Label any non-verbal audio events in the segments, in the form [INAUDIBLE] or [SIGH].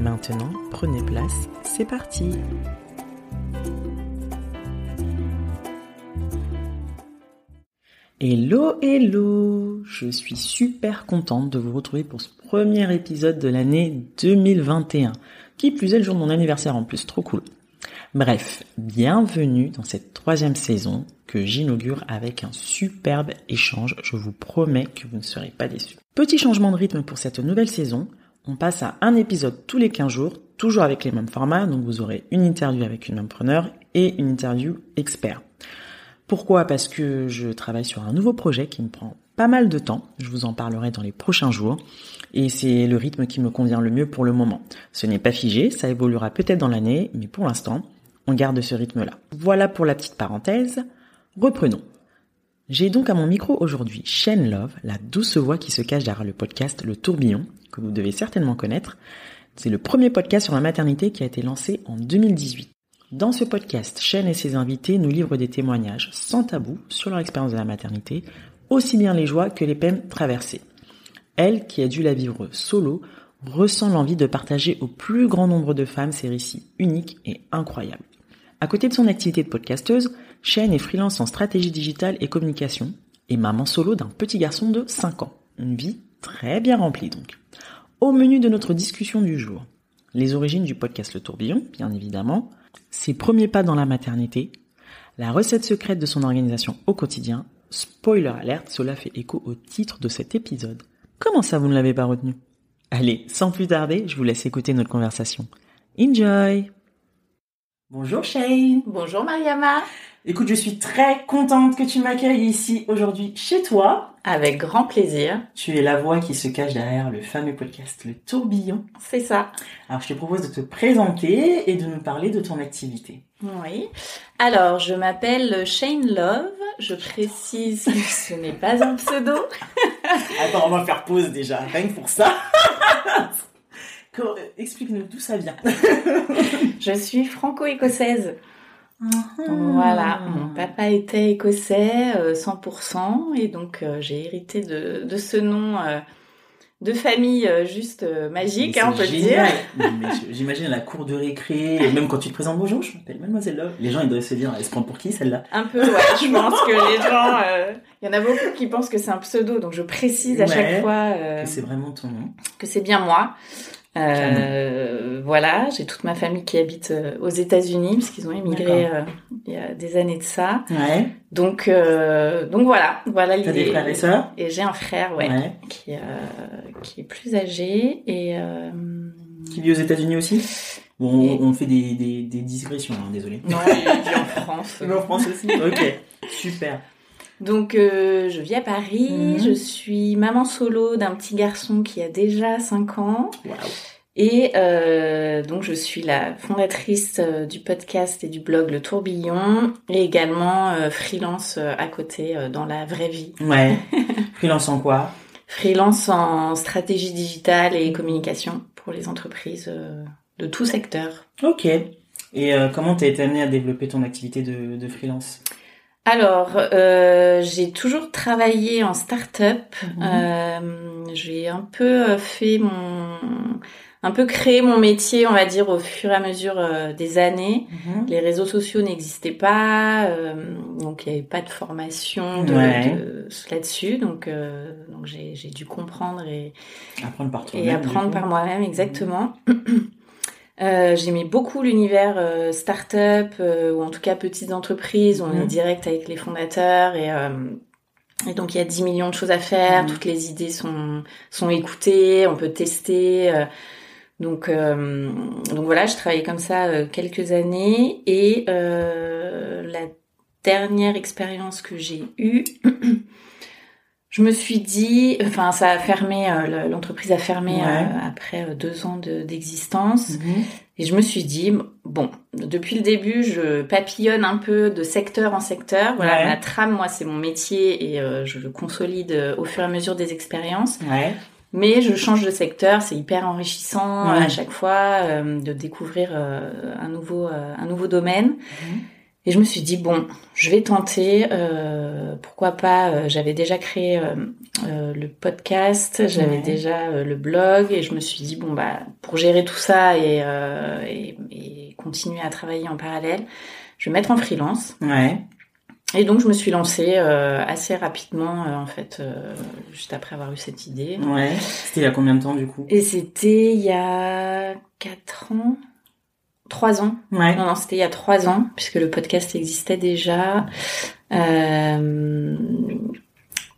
Maintenant, prenez place, c'est parti Hello, hello Je suis super contente de vous retrouver pour ce premier épisode de l'année 2021. Qui plus est le jour de mon anniversaire en plus, trop cool. Bref, bienvenue dans cette troisième saison que j'inaugure avec un superbe échange. Je vous promets que vous ne serez pas déçus. Petit changement de rythme pour cette nouvelle saison. On passe à un épisode tous les 15 jours, toujours avec les mêmes formats. Donc vous aurez une interview avec une preneur et une interview expert. Pourquoi? Parce que je travaille sur un nouveau projet qui me prend pas mal de temps. Je vous en parlerai dans les prochains jours. Et c'est le rythme qui me convient le mieux pour le moment. Ce n'est pas figé, ça évoluera peut-être dans l'année, mais pour l'instant, on garde ce rythme-là. Voilà pour la petite parenthèse. Reprenons. J'ai donc à mon micro aujourd'hui Shane Love, la douce voix qui se cache derrière le podcast Le Tourbillon, que vous devez certainement connaître. C'est le premier podcast sur la maternité qui a été lancé en 2018. Dans ce podcast, Shane et ses invités nous livrent des témoignages sans tabou sur leur expérience de la maternité, aussi bien les joies que les peines traversées. Elle, qui a dû la vivre solo, ressent l'envie de partager au plus grand nombre de femmes ces récits uniques et incroyables. À côté de son activité de podcasteuse, Shane est freelance en stratégie digitale et communication et maman solo d'un petit garçon de 5 ans. Une vie très bien remplie donc. Au menu de notre discussion du jour, les origines du podcast Le Tourbillon, bien évidemment, ses premiers pas dans la maternité, la recette secrète de son organisation au quotidien, spoiler alerte, cela fait écho au titre de cet épisode. Comment ça vous ne l'avez pas retenu? Allez, sans plus tarder, je vous laisse écouter notre conversation. Enjoy Bonjour Shane Bonjour Mariama Écoute, je suis très contente que tu m'accueilles ici aujourd'hui chez toi. Avec grand plaisir. Tu es la voix qui se cache derrière le fameux podcast Le Tourbillon. C'est ça. Alors je te propose de te présenter et de nous parler de ton activité. Oui. Alors, je m'appelle Shane Love. Je précise que [LAUGHS] ce n'est pas un pseudo. [LAUGHS] Attends, on va faire pause déjà, rien que pour ça. [LAUGHS] Explique-nous d'où ça vient. je suis franco-écossaise. Voilà, mon papa était écossais 100% et donc euh, j'ai hérité de, de, ce nom euh, de famille euh, juste magique, hein, on peut le dire. [LAUGHS] J'imagine la cour de récré, même quand tu te présentes bonjour, je m'appelle Mademoiselle Love. Les gens ils doivent se dire, elle se prend pour qui celle-là? Un peu, ouais. je pense que les gens, il y en a beaucoup qui pensent que c'est un pseudo, donc je précise à chaque fois que c'est vraiment ton nom, que c'est bien moi. Euh, voilà, j'ai toute ma famille qui habite euh, aux États-Unis parce qu'ils ont émigré euh, il y a des années de ça. Ouais. Donc euh, donc voilà, voilà. T'as des frères et sœurs? Et j'ai un frère, ouais, ouais. qui qui est plus âgé et qui vit aux États-Unis aussi? Bon, et... on fait des des, des digressions, hein, désolé. Non, il vit en France. [LAUGHS] En France aussi? ok, super. Donc euh, je vis à Paris, Mhm. je suis maman solo d'un petit garçon qui a déjà 5 ans. Et euh, donc je suis la fondatrice euh, du podcast et du blog Le Tourbillon et également euh, freelance euh, à côté dans la vraie vie. Ouais. [LAUGHS] Freelance en quoi? Freelance en stratégie digitale et communication pour les entreprises de tout secteur. Ok. Et euh, comment t'as été amenée à développer ton activité de, de freelance? Alors, euh, j'ai toujours travaillé en start-up. Mhm. Euh, j'ai un peu euh, fait mon, un peu créé mon métier, on va dire, au fur et à mesure euh, des années. Mhm. Les réseaux sociaux n'existaient pas, donc il n'y avait pas de formation de, Ouais. de- là-dessus. Donc, donc j'ai j'ai dû comprendre et, Apprendre par toi-même. apprendre moi-même exactement. [CLEARS THROAT] J'aimais beaucoup l'univers start-up ou en tout cas petites entreprises. On est direct avec les fondateurs et et donc il y a 10 millions de choses à faire, toutes les idées sont sont écoutées, on peut tester. donc donc voilà, je travaillais comme ça quelques années et la dernière expérience que j'ai eue, [CLEARS THROAT] je me suis dit, enfin, ça a fermé, euh, l'entreprise a fermé euh, après euh, deux ans d'existence. Mhm. Et je me suis dit, bon, depuis le début, je papillonne un peu de secteur en secteur. Voilà, la trame, moi, c'est mon métier et je le consolide au fur et à mesure des expériences. Mais je change de secteur, c'est hyper enrichissant à chaque fois de découvrir un nouveau un nouveau domaine. Mhm. Et je me suis dit bon, je vais tenter. Euh, pourquoi pas euh, J'avais déjà créé euh, le podcast, j'avais déjà le blog, et je me suis dit bon bah pour gérer tout ça et, et, et, continuer à travailler en parallèle, je vais mettre en freelance. Ouais. Et donc je me suis lancée assez rapidement en fait, juste après avoir eu cette idée. Ouais. C'était il y a combien de temps du coup? Et c'était il y a quatre ans. Trois ans. Ouais. Non, non c'était il y a trois ans, puisque le podcast existait déjà. Euh...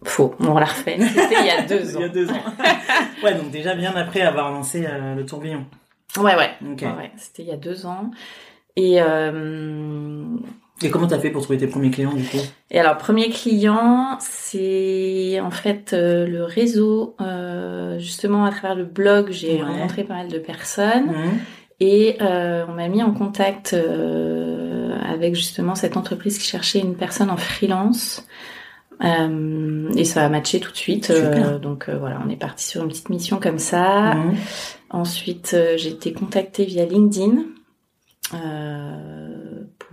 Faux, on la refait. C'était il y a [LAUGHS] deux ans. il y a deux ans. [LAUGHS] ouais, donc déjà bien après avoir lancé euh, le tourbillon. Ouais, ouais. ouais, C'était il y a deux ans. Et, euh... Et comment t'as fait pour trouver tes premiers clients du coup? Et alors, premier client, c'est en fait euh, le réseau. Justement, à travers le blog, j'ai rencontré pas mal de personnes. Mmh. Et euh, on m'a mis en contact euh, avec justement cette entreprise qui cherchait une personne en freelance. Euh, et ça a matché tout de suite. donc voilà, on est parti sur une petite mission comme ça. Mmh. Ensuite, j'ai été contactée via LinkedIn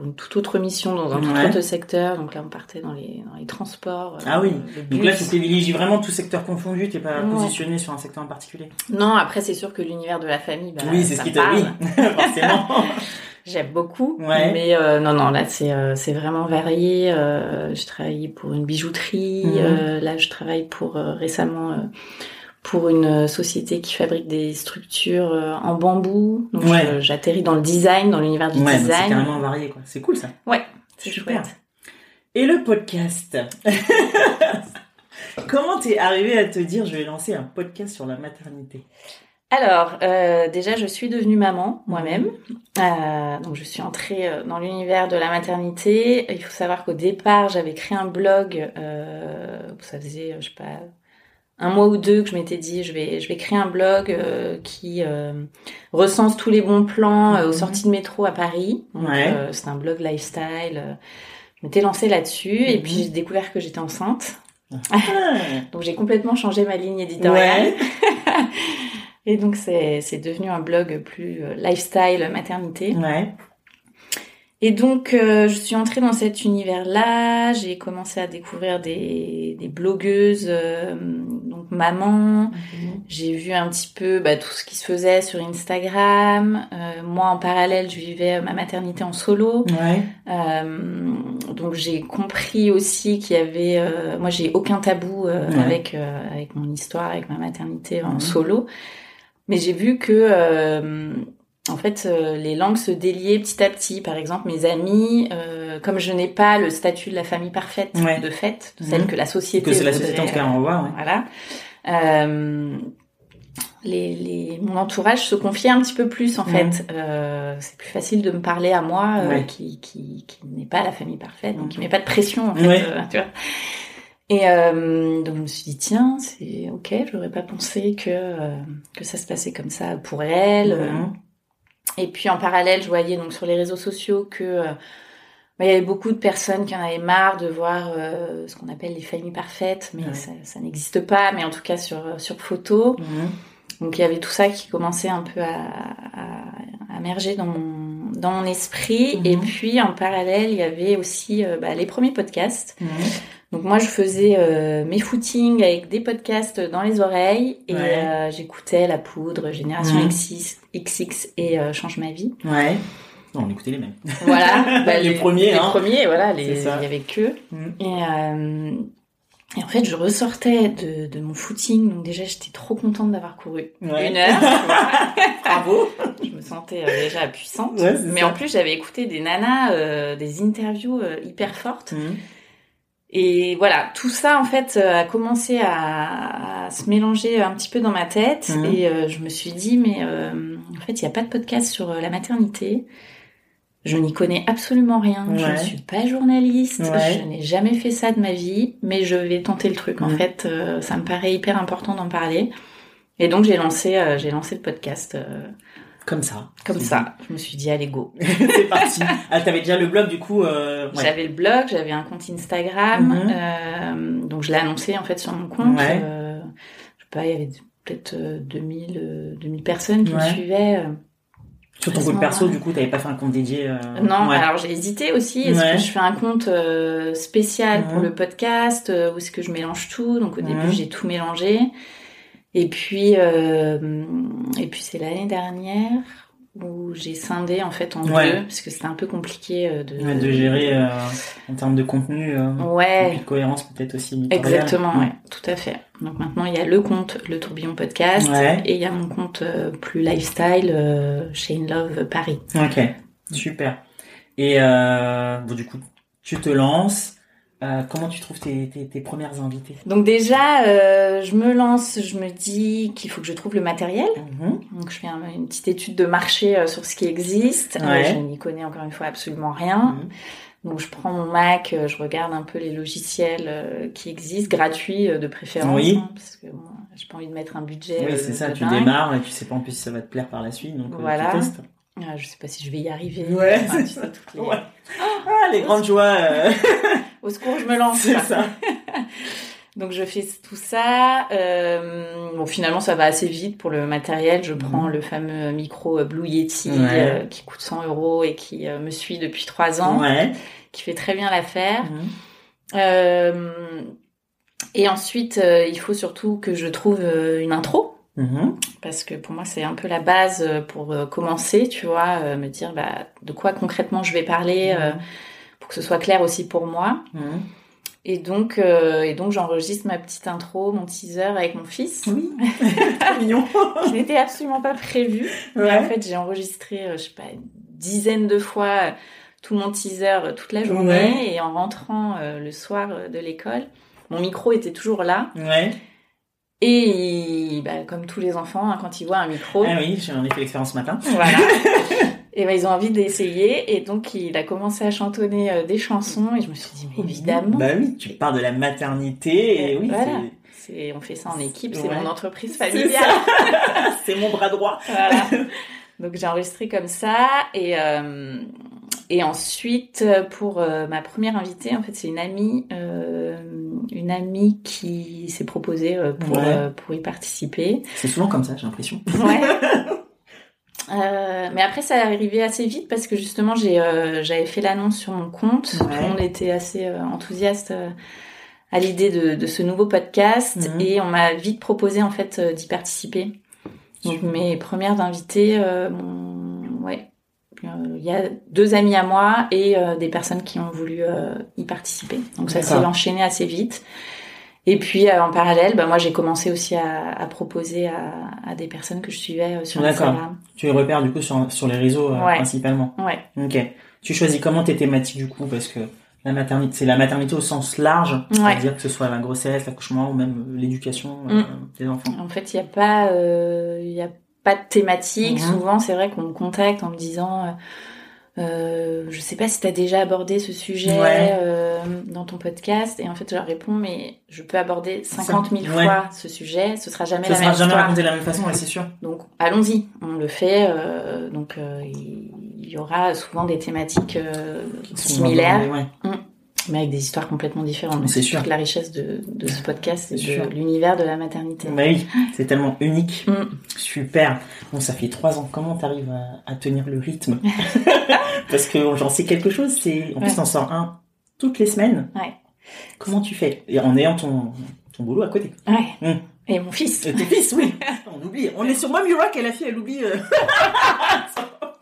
une toute autre mission dans un tout autre secteur. Donc là, on partait dans les, dans les transports. Euh, ah oui. Donc là, tu privilégies vraiment tout secteur confondu. T'es pas positionné sur un secteur en particulier. Non, après, c'est sûr que l'univers de la famille, bah, oui, c'est ce qui t'a oui, [LAUGHS] forcément. [LAUGHS] J'aime beaucoup, mais euh, non, non, là c'est euh, c'est vraiment varié. Euh, je travaille pour une bijouterie. Mhm. Là, je travaille pour récemment pour une société qui fabrique des structures euh, en bambou. Donc j'atterris dans le design, dans l'univers du ouais, design. C'est carrément varié, quoi. C'est cool ça. Ouais, c'est super. Et le podcast [LAUGHS] Comment t'es arrivé à te dire je vais lancer un podcast sur la maternité? Alors, euh, déjà, je suis devenue maman moi-même. Euh, donc, je suis entrée euh, dans l'univers de la maternité. Il faut savoir qu'au départ, j'avais créé un blog. Euh, ça faisait, je sais pas, un mois ou deux que je m'étais dit je vais je vais créer un blog euh, qui euh, recense tous les bons plans euh, aux mhm. sorties de métro à Paris. c'est un blog lifestyle. je m'étais lancée là-dessus et mhm. puis j'ai découvert que j'étais enceinte. Ah. [LAUGHS] donc j'ai complètement changé ma ligne éditoriale. [LAUGHS] et donc c'est c'est devenu un blog plus lifestyle maternité. Ouais. Et donc, euh, je suis entrée dans cet univers-là. J'ai commencé à découvrir des, des blogueuses, euh, donc maman. Mhm. J'ai vu un petit peu bah, tout ce qui se faisait sur Instagram. Euh, moi, en parallèle, je vivais ma maternité en solo. Ouais. donc, j'ai compris aussi qu'il y avait... moi, j'ai aucun tabou avec avec mon histoire, avec ma maternité en mhm. solo. Mais j'ai vu que en fait, euh, les langues se déliaient petit à petit. Par exemple, mes amis, euh, comme je n'ai pas le statut de la famille parfaite de fait, celle mhm. que la société que c'est la société en tout cas ouais. voilà. Euh, les, les, mon entourage se confiait un petit peu plus en fait. Euh, c'est plus facile de me parler à moi qui, qui, qui n'est pas la famille parfaite, donc qui met pas de pression en fait. Tu vois. Et donc je me suis dit tiens c'est ok, j'aurais pas pensé que que ça se passait comme ça pour elle. Et puis en parallèle, je voyais donc sur les réseaux sociaux que euh, bah, il y avait beaucoup de personnes qui en avaient marre de voir euh, ce qu'on appelle les familles parfaites, mais ça, ça n'existe pas, mais en tout cas sur sur photo. Mhm. Donc il y avait tout ça qui commençait un peu à, à, à émerger dans mon dans mon esprit. Mhm. Et puis en parallèle, il y avait aussi euh, bah, les premiers podcasts. Mhm. Donc moi, je faisais euh, mes footings avec des podcasts dans les oreilles et euh, j'écoutais La Poudre, Génération mmh. XX et euh, Change ma vie. Ouais. Non, on écoutait les mêmes. Voilà. [LAUGHS] Bah, les, premiers. Les hein. premiers, voilà. Les, il y avait que. Mmh. Et, et en fait, je ressortais de, de mon footing, donc déjà j'étais trop contente d'avoir couru une heure. [LAUGHS] Bravo. je me sentais déjà puissante. mais en plus, j'avais écouté des nanas, des interviews hyper fortes. Mhm. Et voilà, tout ça en fait a commencé à, se mélanger un petit peu dans ma tête mhm. et je me suis dit mais en fait il n'y a pas de podcast sur la maternité. Je n'y connais absolument rien. Je ne suis pas journaliste. Je n'ai jamais fait ça de ma vie, mais je vais tenter le truc. En fait, euh, ça me paraît hyper important d'en parler. Et donc j'ai lancé, euh, j'ai lancé le podcast. Euh, comme ça. Comme ça. Je me suis dit allez go. [LAUGHS] c'est parti. Ah t'avais déjà le blog du coup. J'avais le blog, j'avais un compte Instagram. Mhm. donc je l'ai annoncé en fait sur mon compte. je sais pas, il y avait peut-être 2000, 2000 personnes qui me suivaient. Sur ton compte perso, du coup, t'avais pas fait un compte dédié euh... Non, alors j'ai hésité aussi. Est-ce que je fais un compte euh, spécial pour le podcast euh, ou est-ce que je mélange tout? Donc au début, j'ai tout mélangé. Et puis, euh, et puis c'est l'année dernière où j'ai scindé en fait en deux parce que c'était un peu compliqué euh, de de gérer euh, en termes de contenu euh, ouais. de cohérence peut-être aussi exactement ouais. tout à fait. Donc maintenant il y a le compte le tourbillon podcast et il y a mon compte plus lifestyle chez In Love Paris. Ok super. Et bon du coup tu te lances euh, comment tu trouves tes, tes, tes premières invités? Donc déjà, euh, je me lance, je me dis qu'il faut que je trouve le matériel. Mhm. Donc je fais une petite étude de marché euh, sur ce qui existe. Euh, je n'y connais encore une fois absolument rien. Mhm. Donc je prends mon Mac, je regarde un peu les logiciels qui existent, gratuits de préférence, oui. Hein, parce que bon, j'ai pas envie de mettre un budget. Oui, c'est ça. Tu démarres et tu sais pas en plus si ça va te plaire par la suite, donc voilà. tu testes. Ah, je sais pas si je vais y arriver. Ouais. Enfin, tu sais, toutes les... [LAUGHS] Ouais. Ah, les grandes joies. [LAUGHS] Au secours, je me lance. C'est ça. [LAUGHS] Donc je fais tout ça. Euh, bon, finalement, ça va assez vite pour le matériel. Je prends mhm. le fameux micro Blue Yeti euh, qui coûte 100 euros et qui euh, me suit depuis trois ans, ouais. qui fait très bien l'affaire. Mhm. Euh, et ensuite, euh, il faut surtout que je trouve une intro. Mhm. Parce que pour moi, c'est un peu la base pour commencer, tu vois, me dire bah, de quoi concrètement je vais parler que ce soit clair aussi pour moi. Mhm. Et donc, euh, et donc j'enregistre ma petite intro, mon teaser avec mon fils. Oui, [LAUGHS] mignon. Ce n'était absolument pas prévu. Mais en fait, j'ai enregistré, euh, je sais pas, une dizaine de fois euh, tout mon teaser toute la journée. Et en rentrant le soir de l'école, mon micro était toujours là. Ouais. Et bah, comme tous les enfants, hein, quand ils voient un micro. Ah oui, j'ai fait l'expérience ce matin. Voilà. [LAUGHS] Et ben, ils ont envie d'essayer. Et donc, il a commencé à chantonner euh, des chansons. Et je me suis dit, mais évidemment. Bah oui, tu pars de la maternité. Et oui, voilà. c'est... On fait ça en équipe. C'est mon entreprise familiale. [LAUGHS] C'est, mon bras droit. Voilà. Donc, j'ai enregistré comme ça. Et, euh, et ensuite, pour euh, ma première invitée, en fait, c'est une amie, euh, une amie qui s'est proposée euh, pour, pour y participer. C'est souvent comme ça, j'ai l'impression. Ouais. [LAUGHS] Euh, mais après, ça est arrivé assez vite parce que justement, j'ai, euh, j'avais fait l'annonce sur mon compte. Tout le monde était assez euh, enthousiaste à l'idée de, de, ce nouveau podcast mhm. et on m'a vite proposé en fait d'y participer. Donc mes premières invitées, ouais, il y a deux amis à moi et des personnes qui ont voulu y participer. Donc ça s'est enchaîné assez vite. Et puis euh, en parallèle, bah, moi j'ai commencé aussi à, à proposer à, à, des personnes que je suivais euh, sur Instagram. Tu les repères du coup sur, sur les réseaux euh, principalement. Ouais. Ok. Tu choisis comment tes thématiques du coup? Parce que la maternité, c'est la maternité au sens large, c'est-à-dire que ce soit la grossesse, l'accouchement ou même l'éducation mm. des enfants. En fait, il n'y a pas, il y a pas de thématique. Souvent, c'est vrai qu'on me contacte en me disant euh, je sais pas si tu as déjà abordé ce sujet euh, dans ton podcast. Et en fait, je leur réponds, mais je peux aborder 50 000 fois ce sujet. Ce sera jamais la même histoire. jamais raconté de la même façon, ouais, c'est sûr. Donc, allons-y. On le fait. Euh, donc, euh, il y aura souvent des thématiques euh, similaires. Hum mais avec des histoires complètement différentes. C'est sûr. la richesse de, de ce podcast, c'est de l'univers de la maternité. Bah oui, c'est tellement unique. Mm. Super. Bon, ça fait trois ans. Comment t'arrives à, à tenir le rythme [LAUGHS] Parce que j'en sais quelque chose. C'est en plus t'en sors un toutes les semaines. Ouais. Comment tu fais? Et en ayant ton ton boulot à côté. Ouais. Mm. Et mon fils. Et tes fils, oui. [LAUGHS] on oublie. On est sur moi Rock et la fille, elle oublie. Euh... [LAUGHS]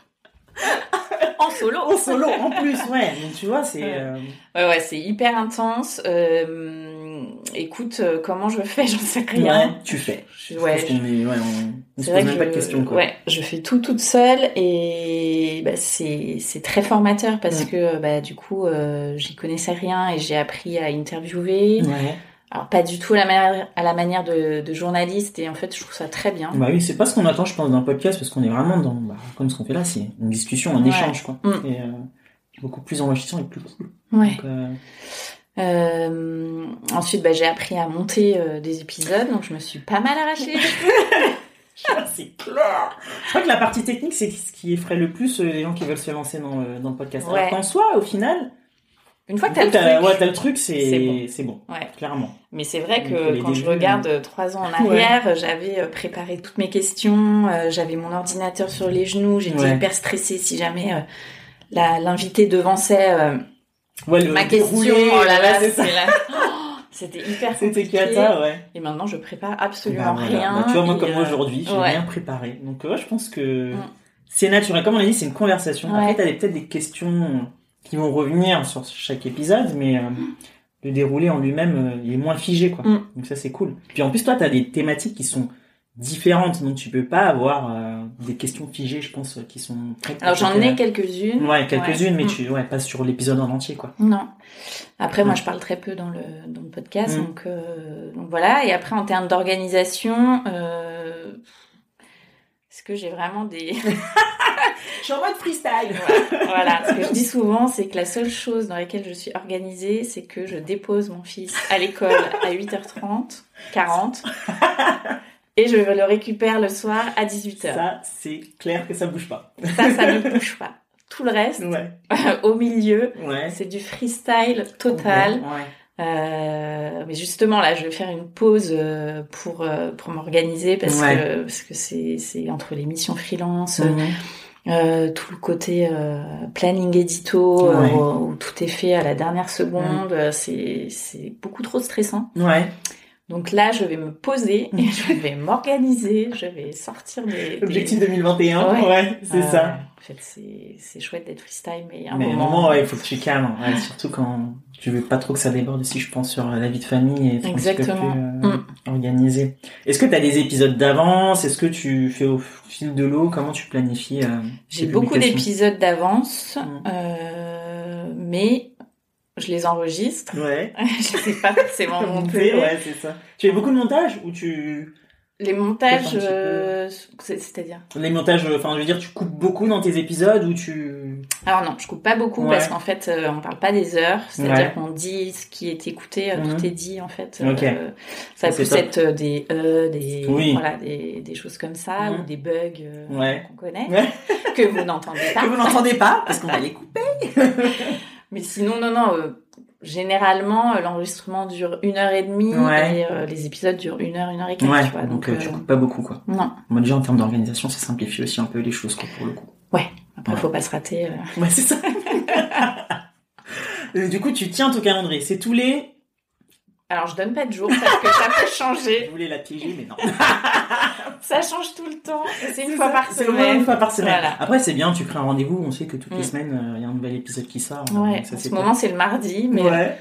[LAUGHS] en solo. En solo, en plus, ouais. Donc, tu vois, c'est. Euh, ouais, ouais, c'est hyper intense. Euh, écoute, euh, comment je fais, [LAUGHS] j'en sais rien. Ouais, tu fais. Je, ouais, je, on est, ouais, on, on se pose même pas de questions. Quoi. Ouais, je fais tout toute seule et bah, c'est c'est très formateur parce Mm. que bah du coup j'y connaissais rien et j'ai appris à interviewer. Ouais. Alors pas du tout à la manière à la manière de, de journaliste et en fait je trouve ça très bien. Bah oui, c'est pas ce qu'on attend, je pense, d'un podcast, parce qu'on est vraiment dans, bah, comme ce qu'on fait là, c'est une discussion, un Ouais. échange, quoi. Mm. Et euh, beaucoup plus enrichissant et plus cool. Ouais. Donc, euh, Euh, ensuite bah, j'ai appris à monter euh, des épisodes donc je me suis pas mal arraché les [LAUGHS] cheveux. c'est clair. Je crois que la partie technique, c'est ce qui effraie le plus euh, les gens qui veulent se lancer dans le, dans le podcast. Ouais. Alors qu'en soi, au final, Une fois que t'as le t'as- truc. ouais, le truc, c'est c'est bon. Ouais. clairement. Mais c'est vrai que quand je regarde euh, trois ans en arrière, j'avais euh, préparé toutes mes questions, euh, j'avais mon ordinateur sur les genoux, j'étais hyper stressée si jamais euh, l'invité devançait euh, le ma question. Oh là là, c'est là. Oh, C'était hyper C'était compliqué. cata, ouais. Et maintenant, je prépare Bah, absolument voilà. rien. Bah, tu vois, moi, et, comme euh, aujourd'hui, j'ai ouais. rien préparé. Donc, ouais, je pense que Mm. c'est naturel. Comme on l'a dit, c'est une conversation. Ouais. Après, t'as peut-être des questions qui vont revenir sur chaque épisode, mais euh, le déroulé en lui-même, euh, il est moins figé, quoi. Mm. Donc ça, c'est cool. Puis en plus, toi, t'as des thématiques qui sont différentes, donc tu peux pas avoir euh, des questions figées, je pense, qui sont prêtes. Alors, j'en ai quelques-unes. Ouais, quelques-unes, mais Mm. tu, ouais, pas sur l'épisode en entier, quoi. Non. Après, moi, Mm. je parle très peu dans le, dans le podcast, Mm. donc, euh, donc voilà. Et après, en termes d'organisation, euh, est-ce que j'ai vraiment des... [LAUGHS] Je suis en mode freestyle. voilà, ce que je dis souvent, c'est que la seule chose dans laquelle je suis organisée, c'est que je dépose mon fils à l'école à 8h30, 40, et je le récupère le soir à 18h. Ça, c'est clair que ça bouge pas. Ça, ça ne bouge pas. Tout le reste, Ouais. [LAUGHS] au milieu, Ouais. c'est du freestyle total. Ouais. Euh, mais justement là, je vais faire une pause euh, pour euh, pour m'organiser parce Ouais. que parce que c'est c'est entre les missions freelance, Mhm. Euh, tout le côté euh, planning édito Ouais. euh, où, tout est fait à la dernière seconde, euh, c'est c'est beaucoup trop stressant. Ouais. Donc là, je vais me poser et je vais m'organiser, je vais sortir des, des- Objectif 2021. Ouais. Ouais, c'est ça. En fait, c'est c'est chouette d'être freestyle, mais a un Mais à moment, ouais, il faut que tu calmes. Ouais, surtout quand tu veux pas trop que ça déborde aussi, je pense, sur la vie de famille et être un peu Exactement. plus euh, Mm. organisé. Est-ce que tu as des épisodes d'avance? Est-ce que tu fais au fil de l'eau? Comment tu planifies euh, J'ai beaucoup d'épisodes d'avance, Mm. euh, mais je les enregistre. Ouais. [LAUGHS] je sais pas forcément monter. ouais, c'est ça. Tu fais beaucoup de montage ou tu Les Peut-être un montages, euh, c'est- c'est-à-dire les montages enfin je veux dire tu coupes beaucoup dans tes épisodes ou tu Alors non, je coupe pas beaucoup Ouais. parce qu'en fait, euh, on parle pas des heures, c'est-à-dire Ouais. qu'on dit ce qui est écouté, euh, Mhm. tout est dit en fait. Ok. Euh, ça peut être euh, des e, des Oui. voilà, des, des choses comme ça Mhm. ou des bugs euh, Ouais. qu'on connaît Ouais. que vous n'entendez pas. [LAUGHS] que vous n'entendez pas parce qu'on va les [LAUGHS] couper. [LAUGHS] Mais sinon, non, non. Généralement, euh, l'enregistrement dure une heure et demie Ouais. et euh, les épisodes durent une heure, une heure et quart. Ouais. tu vois, donc, donc, euh, tu coupes pas beaucoup quoi. non. Moi déjà en termes d'organisation ça simplifie aussi un peu les choses quoi pour le coup. Après, Ouais. faut pas se rater. Ouais c'est ça. [LAUGHS] Du coup tu tiens ton calendrier. C'est tous les. Alors, je donne pas de jour parce que ça peut [LAUGHS] Je changer. voulais la piéger mais non. [LAUGHS] Ça change tout le temps. C'est une fois par moins une semaine. fois par semaine. Voilà. Après c'est bien tu crées un rendez-vous on sait que toutes les Mm. semaines euh, il y a un nouvel épisode qui sort. Ouais. Ça, en ce moment, c'est le mardi, mais Ouais.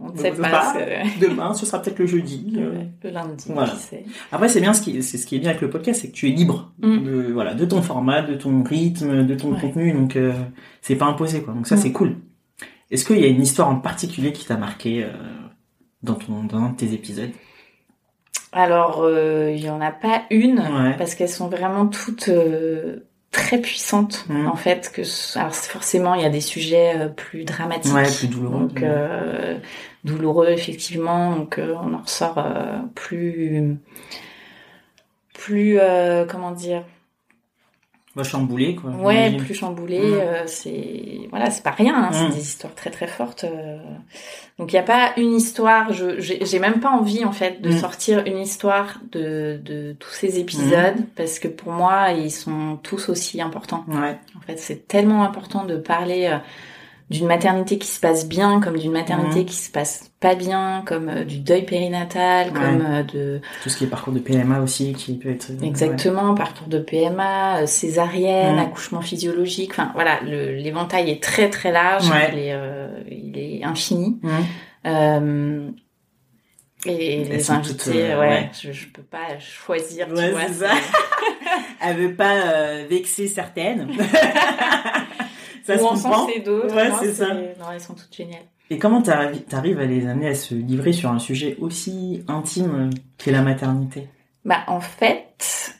on ne Donc, sait pas. c'est- [LAUGHS] Demain ce sera peut-être le jeudi. euh. Le lundi, Voilà. qui sait. Après, c'est bien ce qui, c'est ce qui est bien avec le podcast, c'est que tu es libre Mm. de, voilà, de ton format, de ton rythme, de ton Ouais. contenu, donc euh, c'est pas imposé, quoi. Donc ça, Mm. c'est cool. Est-ce qu'il y a une histoire en particulier qui t'a marqué euh, dans ton, dans un de tes épisodes Alors, euh, il y en a pas une Ouais. parce qu'elles sont vraiment toutes euh, très puissantes Mhm. en fait. Que alors forcément, il y a des sujets euh, plus dramatiques, Ouais, plus douloureux. donc euh, douloureux effectivement. Donc on en ressort plus, plus comment dire, Bah, chamboulé, quoi. ouais, plus chamboulé. Mhm. euh, c'est voilà, c'est pas rien. hein. C'est des histoires très très fortes. euh. Donc il y a pas une histoire. Je j'ai même pas envie en fait de Mhm. sortir une histoire de de tous ces épisodes parce que pour moi ils sont tous aussi importants. Ouais. En fait, c'est tellement important de parler euh, d'une maternité qui se passe bien, comme d'une maternité Mhm. qui se passe pas bien, comme euh, du deuil périnatal, Ouais. comme euh, de Tout ce qui est parcours de PMA aussi, qui peut être. euh, exactement parcours de PMA, euh, césarienne, Mhm. accouchement physiologique. Enfin voilà, le- l'éventail est très très large, Ouais. il est euh, il est infini. ouais. Mhm. Euh, Et les invités, ouais, Je, je peux pas choisir, tu vois. Ça. [LAUGHS] Elle veut pas vexer certaines. [LAUGHS] ça Ou en senser d'autres. Ouais, c'est ça. Non, elles sont toutes géniales. Et comment tu arrives à les amener à se livrer sur un sujet aussi intime qu'est la maternité? Bah en fait,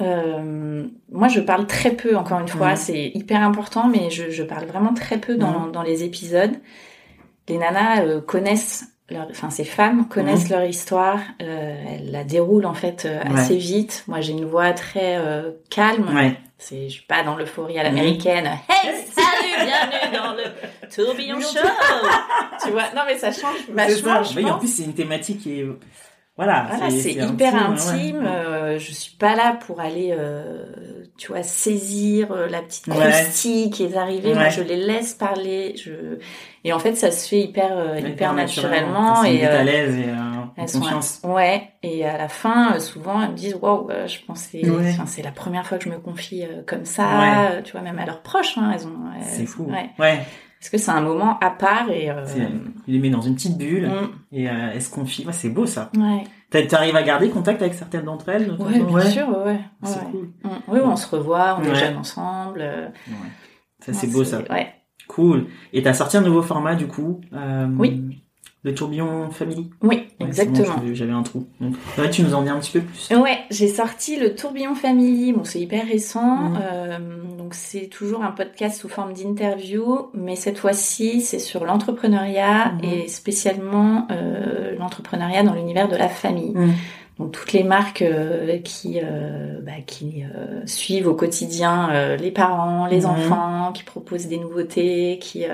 euh, moi je parle très peu, encore une fois, c'est hyper important, mais je, je, parle vraiment très peu dans, dans les épisodes. Les nanas euh, connaissent leur, enfin ces femmes connaissent leur histoire, euh, elles la déroulent en fait euh, assez vite. Moi j'ai une voix très euh, calme. Ouais. C'est je suis pas dans l'euphorie à l'américaine. [LAUGHS] Hey salut, bienvenue dans le tourbillon show. tu vois Non mais ça change vachement. Oui, en plus c'est une thématique qui est voilà, voilà c'est hyper intime. Euh, je suis pas là pour aller, euh, tu vois, saisir euh, la petite croustille qui est arrivée. Moi, je les laisse parler. Je et en fait, ça se fait hyper euh, hyper, naturellement, et à l'aise et elles confiance. ouais. Et à la fin, souvent, elles me disent, waouh, je pensais, enfin, c'est la première fois que je me confie comme ça. Tu vois, même à leurs proches, hein, elles ont. C'est fou. Ouais. Parce que c'est un moment à part et. Euh... Il les met dans une petite bulle mm. et euh, elle se confie. c'est beau ça. Ouais. T'arrives à garder contact avec certaines d'entre elles Ouais, bien sûr, ouais. C'est cool. Mm. Oui, on se revoit, on est jeunes ensemble. Euh. Ça, c'est beau ça. Cool. Et t'as sorti un nouveau format du coup. Euh, oui. Le tourbillon family Oui, exactement. J'avais un trou. Donc, tu nous en dis un petit peu plus. Ouais, j'ai sorti le tourbillon family. Bon, c'est hyper récent. Mm. Euh, donc, c'est toujours un podcast sous forme d'interview. Mais cette fois-ci, c'est sur l'entrepreneuriat mm. et spécialement euh, l'entrepreneuriat dans l'univers de la famille. Mm. Donc toutes les marques euh, qui euh, bah, qui euh, suivent au quotidien les parents, les enfants, qui proposent des nouveautés, qui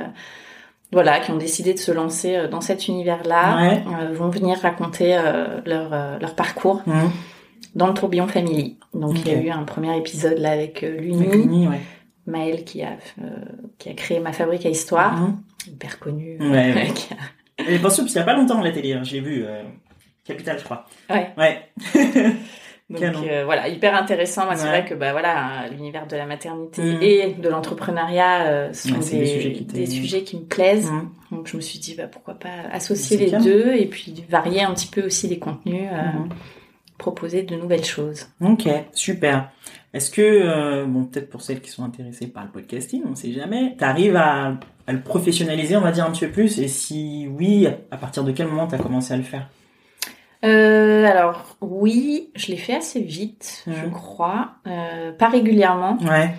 voilà, qui ont décidé de se lancer euh, dans cet univers-là, euh, vont venir raconter euh, leur, leur parcours mmh. dans le tourbillon family. Donc il y a eu un premier épisode là avec Luni, ouais. Maëlle qui a qui a créé ma fabrique à histoire, mmh. hyper connue. Ouais, ouais. [LAUGHS] Elle est pas qu'il y a pas longtemps la télé, hein, j'ai vu Capital, je crois. Ouais. Ouais. [LAUGHS] Donc euh, voilà, hyper intéressant. Moi, c'est vrai que bah voilà, l'univers de la maternité mm. et de l'entrepreneuriat euh, sont des, sujets qui, me plaisent. Mm. Donc je me suis dit bah pourquoi pas associer les deux et puis varier un petit peu aussi les contenus, euh, mm. proposer de nouvelles choses. Ok, super. Est-ce que bon peut-être pour celles qui sont intéressées par le podcasting, on sait jamais, tu arrives à, à, le professionnaliser, on va dire un petit peu plus et si oui, à partir de quel moment tu as commencé à le faire? Euh, alors oui, je l'ai fait assez vite, je crois, euh, pas régulièrement. Ouais.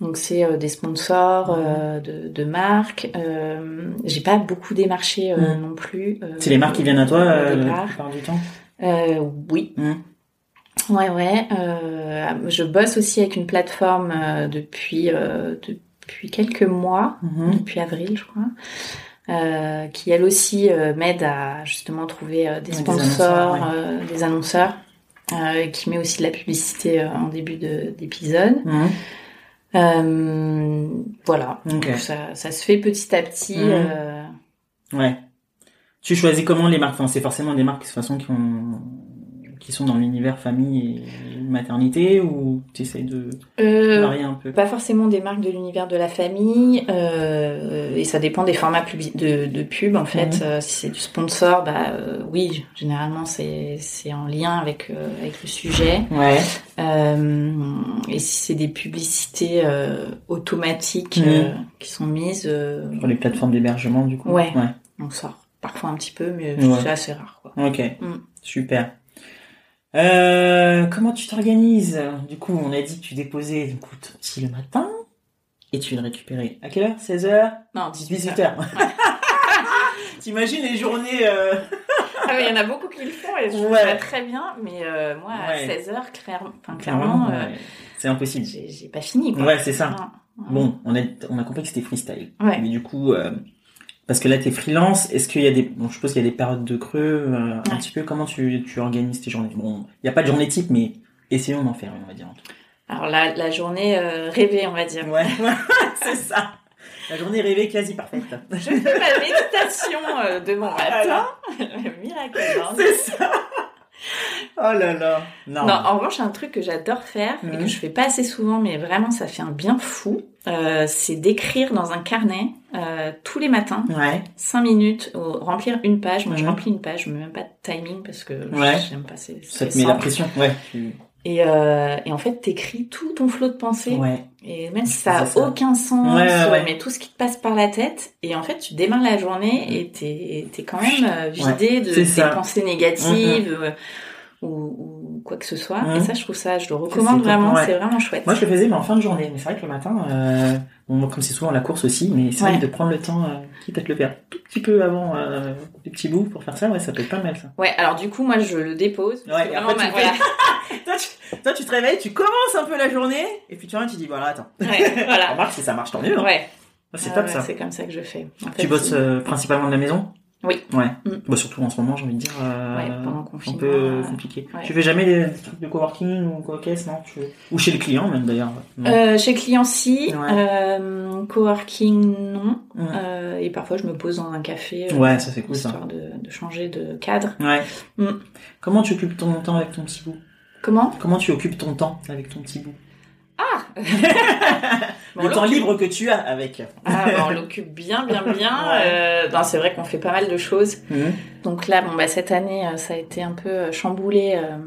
Donc c'est euh, des sponsors euh, de, de marques. J'ai pas beaucoup démarché non plus. c'est les marques qui viennent à toi la plupart du temps? oui. Ouais ouais. je bosse aussi avec une plateforme depuis depuis quelques mois, mhm. depuis avril je crois. Euh, qui elle aussi euh, m'aide à justement trouver euh, des sponsors, des annonceurs, qui met aussi de la publicité en début d'épisode. Mhm. voilà, Donc, ça, ça, se fait petit à petit. Mhm. Ouais. Tu choisis comment les marques? Enfin, c'est forcément des marques de toute façon qui ont qui sont dans l'univers famille et maternité ou tu essayes de euh, varier un peu? Pas forcément des marques de l'univers de la famille euh, et ça dépend des formats de, de pub en fait. Mhm. Euh, si c'est du sponsor, bah euh, oui, généralement c'est en lien avec avec le sujet. Ouais. et si c'est des publicités automatiques mhm. qui sont mises sur les plateformes d'hébergement du coup? Ouais. ouais. On sort parfois un petit peu, mais c'est assez rare. Quoi. Ok, mm. super. Euh, comment tu t'organises? Du coup, on a dit que tu déposais du coup, ton le matin et tu le récupérais à quelle heure? 16h Non, 18h. [LAUGHS] T'imagines les journées euh... ah il y en a beaucoup qui le font et je ouais. très bien, mais euh, moi à 16h, clairement, enfin, clairement, c'est impossible. J'ai pas fini. Quoi. Ouais, c'est ça. Bon, on a on a compris que c'était freestyle. Ouais. Mais du coup, parce que là, tu es freelance. Est-ce qu'il y a des, bon, je suppose qu'il y a des périodes de creux, euh, un petit peu. Comment tu, tu organises tes journées? Bon, il n'y a pas de journée type, mais essayons d'en faire une, on va dire. Alors la, la journée euh, rêvée, on va dire. Ouais, [LAUGHS] [LAUGHS] c'est ça. La journée rêvée quasi parfaite. Je fais ma méditation euh, de mon matin. [LAUGHS] Miracle. C'est ça. Oh là là. Non. Non, en revanche, un truc que j'adore faire et que Mhm. je fais pas assez souvent, mais vraiment ça fait un bien fou, euh, c'est d'écrire dans un carnet euh, tous les matins, Ouais. 5 minutes, remplir une page. Moi, je remplis une page, je mets même pas de timing parce que Ouais. j'aime pas c'est Ça te met la pression. Ouais. Et, euh, et en fait, t'écris tout ton flot de pensée. Et même si ça a faisais ça. aucun sens, mais tout ce qui te passe par la tête, et en fait, tu démarres la journée et t'es es quand même euh, vidé de tes pensées négatives euh, ou, ou quoi que ce soit. Mhm. Et ça, je trouve ça, je le recommande vraiment, c'est vraiment chouette. Moi, je le faisais, mais en fin de journée. Mais c'est vrai que le matin, euh, bon, comme c'est souvent la course aussi, mais c'est Ouais. vrai de prendre le temps, euh, quitte à te le faire tout petit peu avant euh, des petits bouts pour faire ça, ouais, ça peut être pas mal ça. Ouais, alors du coup, moi, je le dépose. Ouais, et vraiment après, tu ma- fais- voilà. [LAUGHS] toi, tu, toi, tu te réveilles, tu commences un peu la journée, et puis tu reviens, tu dis voilà, attends. Ouais, voilà. [LAUGHS] Remarque, si ça marche, tant mieux. hein. Ouais. C'est Ah top ouais, ça. C'est comme ça que je fais. En fait, Tu bosses euh, principalement de la maison? Oui. Ouais. Mm. Bah, surtout en ce moment, j'ai envie de dire. Euh, Ouais, pendant le Un peu euh, compliqué. ouais. Tu fais jamais des trucs de coworking ou co-caisse, non tu... Ou chez le client même d'ailleurs. Non. Euh, chez client, si. Ouais. Euh, coworking, non. Mm. Euh, et parfois, je me pose dans un café. euh, Ouais, ça c'est cool ça. histoire de, de changer de cadre. Ouais. Mm. Comment tu occupes ton temps avec ton petit bout? Comment? Comment tu occupes ton temps avec ton petit bout? Ah [LAUGHS] Bon, Le temps libre que tu as avec. Ah, bah, on l'occupe bien, bien, [LAUGHS] bien. Ouais. Euh, non, c'est vrai qu'on fait pas mal de choses. Mhm. Donc là, bon, bah, cette année, euh, ça a été un peu euh, chamboulé euh,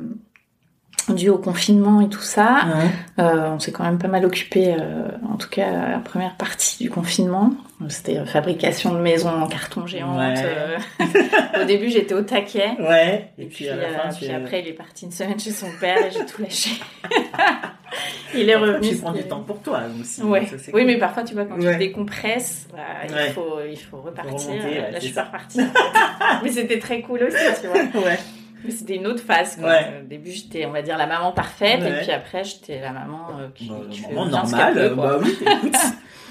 dû au confinement et tout ça. Euh, on s'est quand même pas mal occupé, euh, en tout cas la première partie du confinement. C'était fabrication de maisons en carton géante. Ouais. euh. [LAUGHS] au début, j'étais au taquet. Ouais. Et Et puis, puis, à la euh, fin, puis après, il est parti une semaine chez son père et j'ai tout lâché. [LAUGHS] il est revenu. Tu prends du temps pour toi aussi. Ouais. ça, c'est Oui, cool. mais parfois, tu vois, quand tu décompresses, bah, il, faut, il faut repartir. remonter, Là, je suis pas repartie. mais c'était très cool aussi, tu vois. [LAUGHS] Ouais. C'était une autre phase. Quoi. Ouais. Au début, j'étais, on va dire, la maman parfaite, Ouais. et puis après, j'étais la maman euh, qui, Bah, qui maman normale, bah oui, [LAUGHS] écoute.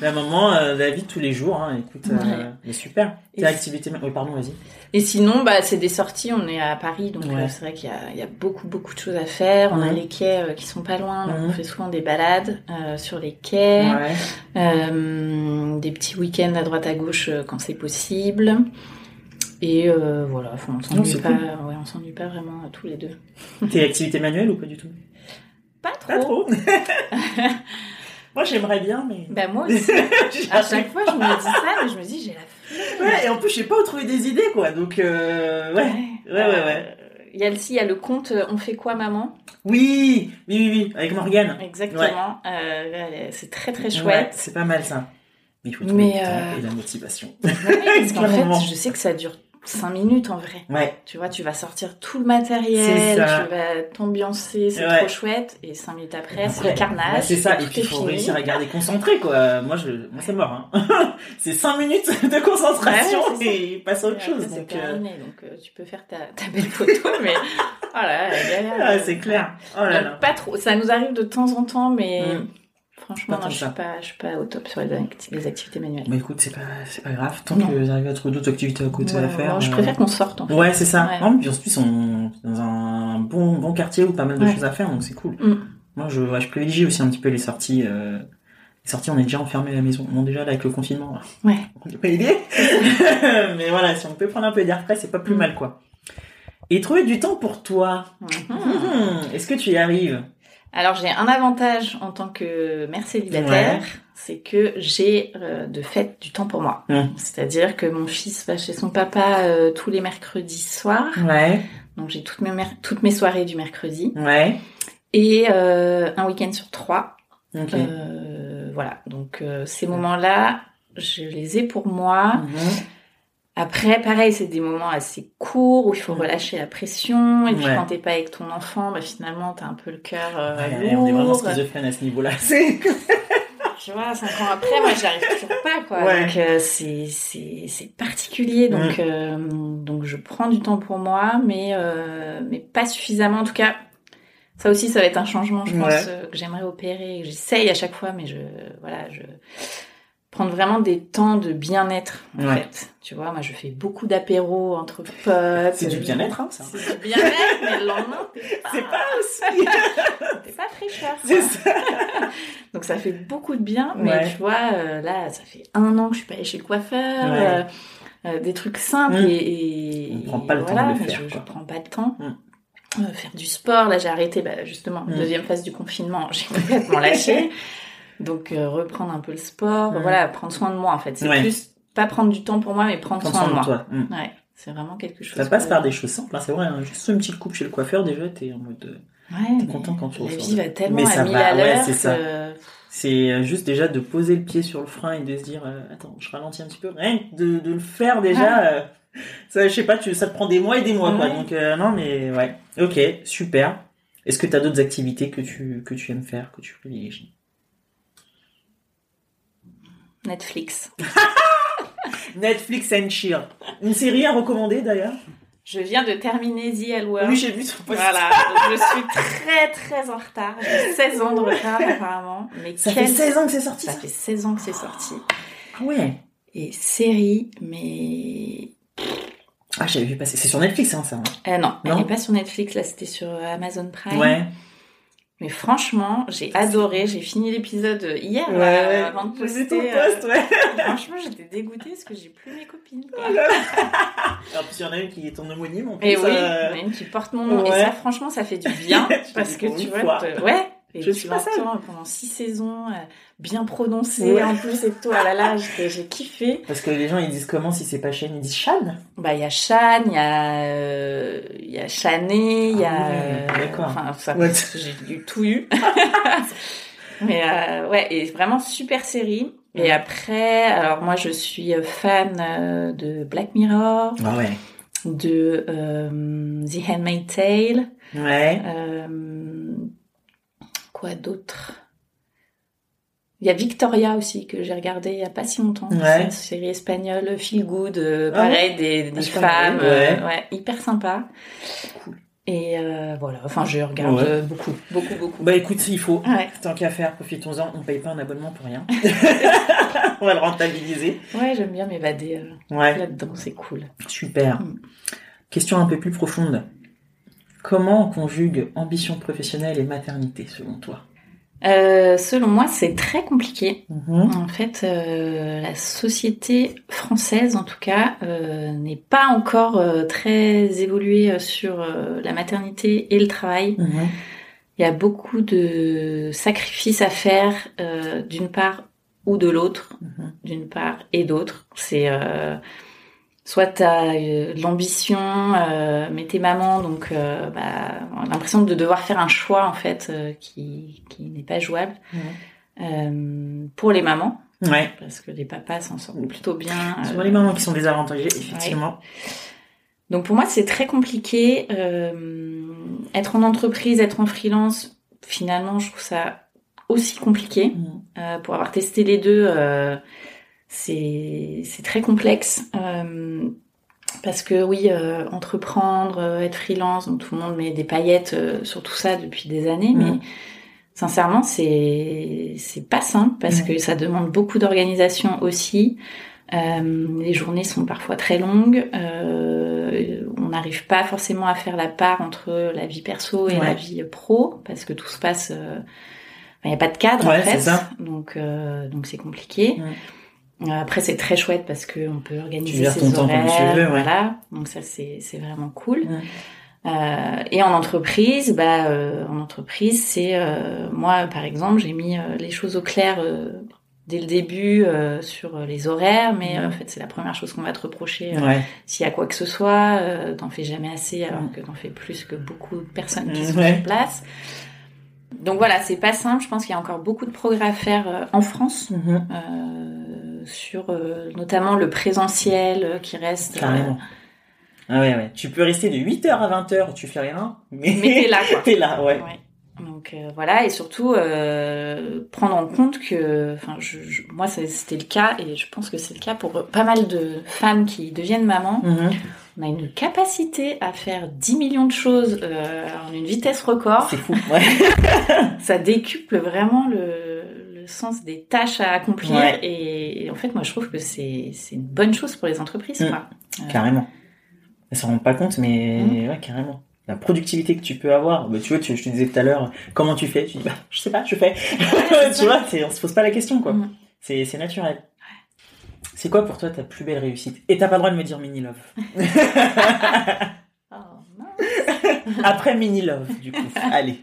La maman, euh, la vie de tous les jours, hein, écoute, euh, Ouais. mais super. Et Tes activités, oui, pardon, vas-y. Et sinon, bah, c'est des sorties. On est à Paris, donc euh, c'est vrai qu'il y a, il y a beaucoup, beaucoup de choses à faire. On a les quais euh, qui sont pas loin, donc Mhm. on fait souvent des balades sur les quais, des petits week-ends à droite à gauche quand c'est possible. Et euh, voilà, enfin, on s'ennuie pas, cool. ouais, on s'ennuie pas vraiment euh, tous les deux. [LAUGHS] Tes activités manuelles ou pas du tout? Pas trop. Pas trop. [LAUGHS] Moi, j'aimerais bien, mais. Bah moi [LAUGHS] aussi. à chaque fois, je me dis ça, mais je me dis j'ai la Ouais, et en plus, je sais pas où trouver des idées, quoi. Donc, euh, ouais. Ouais, ouais, ouais. Il y a le, si, il y a le compte euh, On fait quoi maman? Oui, oui, oui, oui, avec Morgane. Exactement. Euh, c'est très très Ouais, chouette. c'est pas mal ça. Mais il faut trouver Mais, euh, et la motivation. Ouais, parce qu'en fait, je sais que ça dure 5 minutes en vrai. Ouais, Tu vois, tu vas sortir tout le matériel, tu vas t'ambiancer, c'est Ouais. trop chouette. Et 5 minutes après, c'est le carnage. bah, c'est ça, et puis il faut fini. réussir à garder concentré, quoi. Moi, je, moi c'est mort, hein. [LAUGHS] c'est 5 minutes [LAUGHS] de concentration Ouais, et passe à autre chose. c'est Donc, euh, terminé, donc euh, tu peux faire ta, ta belle photo, [LAUGHS] mais voilà, galère. ah, c'est clair. Oh là Donc, là. Pas trop. Ça nous arrive de temps en temps, mais Mm. Franchement, non, je suis pas, je suis pas au top sur les, acti- les activités manuelles. Bah écoute, c'est pas, c'est pas grave. Tant que vous arrivez à trouver d'autres activités à côté Ouais, à faire. non, je euh, préfère qu'on sorte. En fait. Ouais, c'est ça. Ouais. Non, puis en plus, on est dans un bon, bon quartier où pas mal de Ouais. choses à faire, donc c'est cool. Mm. Moi, je, ouais, je privilégie aussi un petit peu les sorties. euh, Les sorties, on est déjà enfermé à la maison. Bon, déjà, là, avec le confinement, Ouais. [LAUGHS] on n'est pas aidé. [LAUGHS] Mais voilà, si on peut prendre un peu d'air frais, c'est pas plus Mm. mal, quoi. Et trouver du temps pour toi. Mhm. Hmm, Est-ce que tu y arrives? Alors j'ai un avantage en tant que mère célibataire, Ouais. c'est que j'ai euh, de fait du temps pour moi. C'est-à-dire que mon fils va chez son papa euh, tous les mercredis soirs, Ouais, donc j'ai toutes mes mer- toutes mes soirées du mercredi ouais. et euh, un week-end sur trois. Euh, voilà, donc euh, ces moments-là, je les ai pour moi. Mhm. Après, pareil, c'est des moments assez courts où il faut Mm. relâcher la pression. Et puis Ouais. quand t'es pas avec ton enfant, bah, finalement t'as un peu le cœur euh, Ouais, lourd. on est vraiment schizophrène à ce niveau-là. [LAUGHS] C'est- [LAUGHS] Tu vois, cinq ans après, moi, j'arrive toujours pas, quoi. Ouais. Donc, euh, c'est, c'est, c'est particulier. Donc, euh, donc, je prends du temps pour moi, mais, euh, mais pas suffisamment. En tout cas, ça aussi, ça va être un changement, je pense, que j'aimerais opérer. J'essaye à chaque fois, mais je, voilà, je, prendre vraiment des temps de bien-être, en Ouais. fait. Tu vois, moi, je fais beaucoup d'apéros entre potes. C'est du bien-être, hein, ça. C'est du bien-être, mais le lendemain, t'es pas, C'est pas aussi. [LAUGHS] t'es pas fraîcheur. C'est ça. [LAUGHS] Donc ça fait beaucoup de bien, mais Ouais. tu vois, euh, là, ça fait un an que je suis pas allée chez le coiffeur, Ouais. euh, euh, des trucs simples Mm. et, et On prend pas le temps voilà, de le faire, Je, je prends pas le temps. Mm. faire du sport. Là, j'ai arrêté, bah, justement, Mm. deuxième phase du confinement, [LAUGHS] j'ai complètement lâché. Donc, euh, reprendre un peu le sport, voilà, prendre soin de moi, en fait. C'est Ouais. plus pas prendre du temps pour moi, mais prendre, Prends soin, de moi. toi. Mm. Ouais, c'est vraiment quelque chose. Ça passe par des choses simples, hein, c'est vrai. hein. Juste une petite coupe chez le coiffeur, déjà, t'es en mode. euh, Ouais, T'es content quand tu La vie va tellement Mais ça à mille va, à ouais, c'est ça. que- C'est euh, juste déjà de poser le pied sur le frein et de se dire, euh, attends, je ralentis un petit peu. Rien que de, de le faire déjà, ça, je sais pas, tu, ça te prend des mois et des mois, quoi. Donc, non, mais ouais. Ok, super. Est-ce que t'as d'autres activités que tu, que tu aimes faire, que tu privilégies? Netflix. [LAUGHS] Netflix and chill. Une série à recommander d'ailleurs Je viens de terminer The L Word. Oui, j'ai vu ton post. Voilà, je suis très très en retard. J'ai 16 ans de retard apparemment. Mais Ça quel- fait 16 ans que c'est sorti, Ça ça fait 16 ans que c'est sorti. Ah ouais. Et série, mais... Ah, j'avais vu passer. C'est sur Netflix, hein, ça. hein. Euh, non, elle Non n'est pas sur Netflix, là c'était sur Amazon Prime. Ouais. Mais franchement, j'ai adoré. J'ai fini l'épisode hier Ouais, euh, avant de vu ton poster. euh, ouais. [LAUGHS] Franchement, j'étais dégoûtée parce que j'ai plus mes copines. quoi. En [LAUGHS] plus, il y en a une qui est ton homonyme, en plus. Et oui, euh, il y en a une qui porte mon nom. Et ça, franchement, ça fait du bien. [LAUGHS] Parce que tu vois, ouais. Et Je tu suis l'entends pendant six saisons, euh, bien prononcé Ouais. en plus et tout. Ah là là, j'ai kiffé. Parce que les gens, ils disent comment si c'est pas Shane? Ils disent Shan? Bah, il y a Shan, il y a, euh, il y a Chané, il y a, Ah enfin, ça, Ouais. j'ai tout eu. [LAUGHS] Mais, euh, ouais, et vraiment super série. Et après, alors moi, je suis fan euh, de Black Mirror, Ah ouais. de euh, The Handmaid's Tale, Ouais. euh, quoi d'autre? Il y a Victoria aussi que j'ai regardé il y a pas si longtemps. Ouais. Une série espagnole, feel good, euh, Ah pareil, des, des Ah, femmes, ouais. euh, ouais, hyper sympa. Cool. Et euh, voilà, enfin je regarde Ouais. beaucoup, beaucoup, beaucoup. Bah écoute, il faut. Ouais, Tant qu'à faire, profitons-en. On paye pas un abonnement pour rien. [LAUGHS] on va le rentabiliser. ouais, j'aime bien m'évader euh, Ouais. là-dedans, c'est cool. Super. Mm. Question un peu plus profonde. Comment on conjugue ambition professionnelle et maternité selon toi Euh, selon moi, c'est très compliqué. Mhm. En fait, euh, la société française, en tout cas, euh, n'est pas encore très évoluée sur la maternité et le travail. Mhm. Il y a beaucoup de sacrifices à faire, d'une part ou de l'autre, Mhm. d'une part et d'autre. C'est soit t'as euh, de l'ambition, euh, mais t'es maman, donc euh, bah, on a l'impression de devoir faire un choix en fait euh, qui, qui n'est pas jouable pour les mamans, Ouais. parce que les papas s'en sortent plutôt bien. Souvent euh, les mamans qui sont désavantagées, effectivement. donc pour moi, c'est très compliqué. Être en entreprise, être en freelance, finalement, je trouve ça aussi compliqué. Euh, pour avoir testé les deux, c'est très complexe. Euh, parce que oui, euh, entreprendre, euh, être freelance, donc tout le monde met des paillettes euh, sur tout ça depuis des années, mais sincèrement, c'est c'est pas simple parce que ça demande beaucoup d'organisation aussi. Euh, les journées sont parfois très longues. Euh, on n'arrive pas forcément à faire la part entre la vie perso et Ouais. la vie pro parce que tout se passe. euh, il n'y a pas de cadre Ouais, en fait, ça. donc euh, donc c'est compliqué. Après c'est très chouette parce que on peut organiser gères ses ton temps comme horaires, tu veux, ouais. voilà. Donc ça c'est c'est vraiment cool. Euh, et en entreprise, bah euh, en entreprise c'est euh, moi par exemple j'ai mis euh, les choses au clair euh, dès le début euh, sur les horaires, mais en fait c'est la première chose qu'on va te reprocher Ouais. s'il y a quoi que ce soit, euh, t'en fais jamais assez alors que t'en fais plus que beaucoup de personnes qui sont sur place. Donc voilà, c'est pas simple. Je pense qu'il y a encore beaucoup de progrès à faire euh, en France Mhm. euh, sur euh, notamment le présentiel euh, qui reste. euh, Carrément. Ah ouais, ouais. Tu peux rester de 8h à 20h, tu fais rien, mais, mais t'es là quoi. [LAUGHS] t'es là, ouais. Ouais. Donc euh, voilà, et surtout euh, prendre en compte que, enfin, je, je- moi c'était le cas, et je pense que c'est le cas pour pas mal de femmes qui deviennent mamans. Mhm. On a une capacité à faire 10 millions de choses euh, en une vitesse record. C'est fou, ouais. [LAUGHS] Ça décuple vraiment le, le sens des tâches à accomplir. Ouais. Et, et en fait, moi je trouve que c'est une bonne chose pour les entreprises. Mm. Quoi. Euh, Carrément. Elles s'en rendent pas compte, mais Mhm. ouais, carrément. La productivité que tu peux avoir, bah, tu vois, tu, je te disais tout à l'heure, comment tu fais? Tu dis, bah, je sais pas, je fais. [LAUGHS] tu vois, on se pose pas la question, quoi. C'est, c'est naturel. C'est quoi pour toi ta plus belle réussite? Et t'as pas le droit de me dire mini love. [LAUGHS] Oh. Après Mini Love, du coup. [LAUGHS] Allez.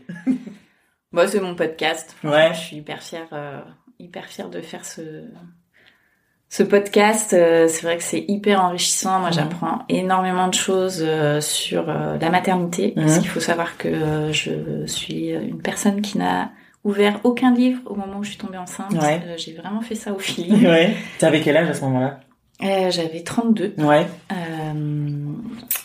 Moi, c'est mon podcast. Ouais. Je suis hyper fière, euh, hyper fière de faire ce, ce podcast. Euh, c'est vrai que c'est hyper enrichissant. Moi, Mhm. j'apprends énormément de choses euh, sur la maternité. Parce Mhm. qu'il faut savoir que je suis une personne qui n'a ouvert aucun livre au moment où je suis tombée enceinte. Ouais. Euh, J'ai vraiment fait ça au [LAUGHS] feeling. Ouais. T'avais quel âge à ce moment-là Euh, J'avais 32. Ouais. Euh,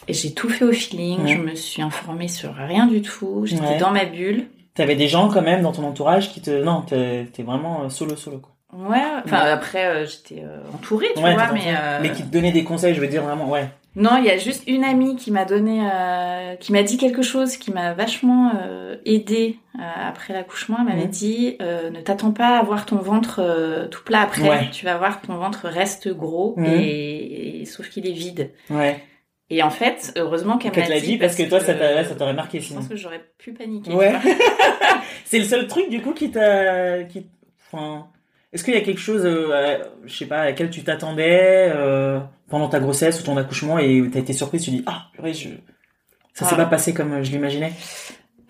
et j'ai tout fait au feeling. Je me suis informée sur rien du tout. J'étais Ouais. dans ma bulle. T'avais des gens quand même dans ton entourage qui te... Non, t'es vraiment euh, solo solo quoi. Ouais, enfin Ouais. après j'étais entourée, tu vois, mais mais qui te donnait des conseils, je veux dire vraiment, ouais. Non, il y a juste une amie qui m'a donné, euh, qui m'a dit quelque chose qui m'a vachement euh, aidée euh, après l'accouchement. Elle m'avait dit euh, ne t'attends pas à voir ton ventre euh, tout plat après, Ouais. tu vas voir que ton ventre reste gros et, et- sauf qu'il est vide. Ouais. Et en fait, heureusement qu'elle l'a l'a dit parce que toi, ça t'a- ça t'aurait marqué Je sinon. pense que j'aurais pu paniquer. Ouais. [LAUGHS] C'est le seul truc du coup qui t'a... Qui... Enfin... Est-ce qu'il y a quelque chose, euh, je sais pas, à laquelle tu t'attendais euh, pendant ta grossesse ou ton accouchement et t'as été surprise, tu dis ah purée, je... ça s'est Ah. pas passé comme euh, je l'imaginais.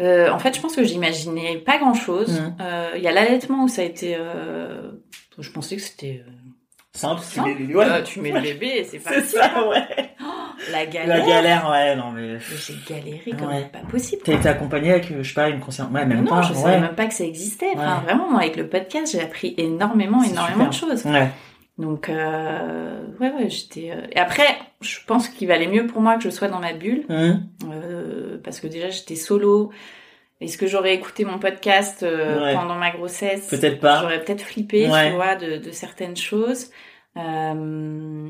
Euh, en fait, je pense que j'imaginais pas grand chose. Mhm. Il y a l'allaitement où ça a été. euh, Je pensais que c'était. euh, Simple, Simple. tu mets, ouais. euh, tu mets le bébé et c'est C'est parti. ça, ouais. La galère. La galère, ouais, non mais. J'ai galéré comme Ouais. pas possible. T'as été accompagné avec, euh, je sais pas, une concerne. Ouais, même non, pas. je ouais. savais même pas que ça existait. Enfin, vraiment, moi, avec le podcast, j'ai appris énormément, C'est énormément super. de choses. Ouais. Donc, euh, ouais, ouais, j'étais. euh, Et après, je pense qu'il valait mieux pour moi que je sois dans ma bulle, Hum. euh, parce que déjà, j'étais solo. Est-ce que j'aurais écouté mon podcast euh, Ouais. pendant ma grossesse? Peut-être pas. J'aurais peut-être flippé, Ouais. tu vois, de, de certaines choses. Euh...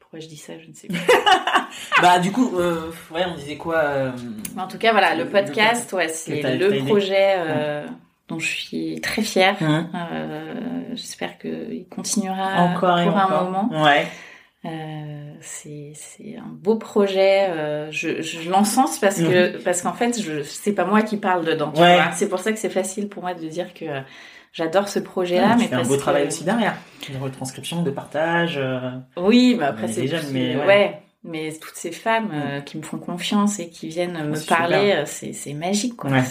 Pourquoi je dis ça, je ne sais pas. [LAUGHS] Bah du coup, euh, ouais, on disait quoi en tout cas, voilà, le podcast, ouais, c'est le projet euh, dont je suis très fière. hum. Euh, J'espère qu'il continuera Encore et pour encore. un moment. Ouais. Euh, c'est un beau projet. euh, je je l'encense parce que parce qu'en fait, je c'est pas moi qui parle dedans. Ouais. C'est pour ça que c'est facile pour moi de dire que j'adore ce projet-là. Ouais, mais tu fais un parce beau que- travail aussi derrière. De retranscription, de partage. euh, Oui, mais après c'est mais ouais. Mais toutes ces femmes euh, qui me font confiance et qui viennent me parler, euh, c'est magique quoi. Ouais.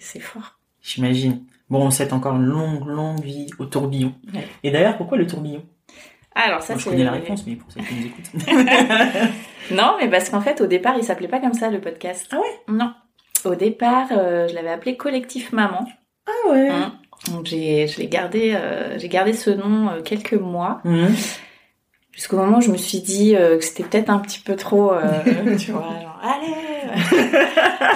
C'est fort. J'imagine. Bon, on souhaite encore une longue, longue vie au tourbillon. Ouais. Et d'ailleurs, pourquoi le tourbillon? Alors ça Moi, je c'est connais la réponse, mais pour ceux qui nous écoutent. [LAUGHS] Non, mais parce qu'en fait au départ il s'appelait pas comme ça le podcast. Ah ouais? Non. Au départ euh, je l'avais appelé Collectif Maman. ah ouais? Hein? Donc j'ai je l'ai gardé euh, j'ai gardé ce nom euh, quelques mois Hum. Jusqu'au moment où je me suis dit euh, que c'était peut-être un petit peu trop euh, [LAUGHS] tu vois genre allez.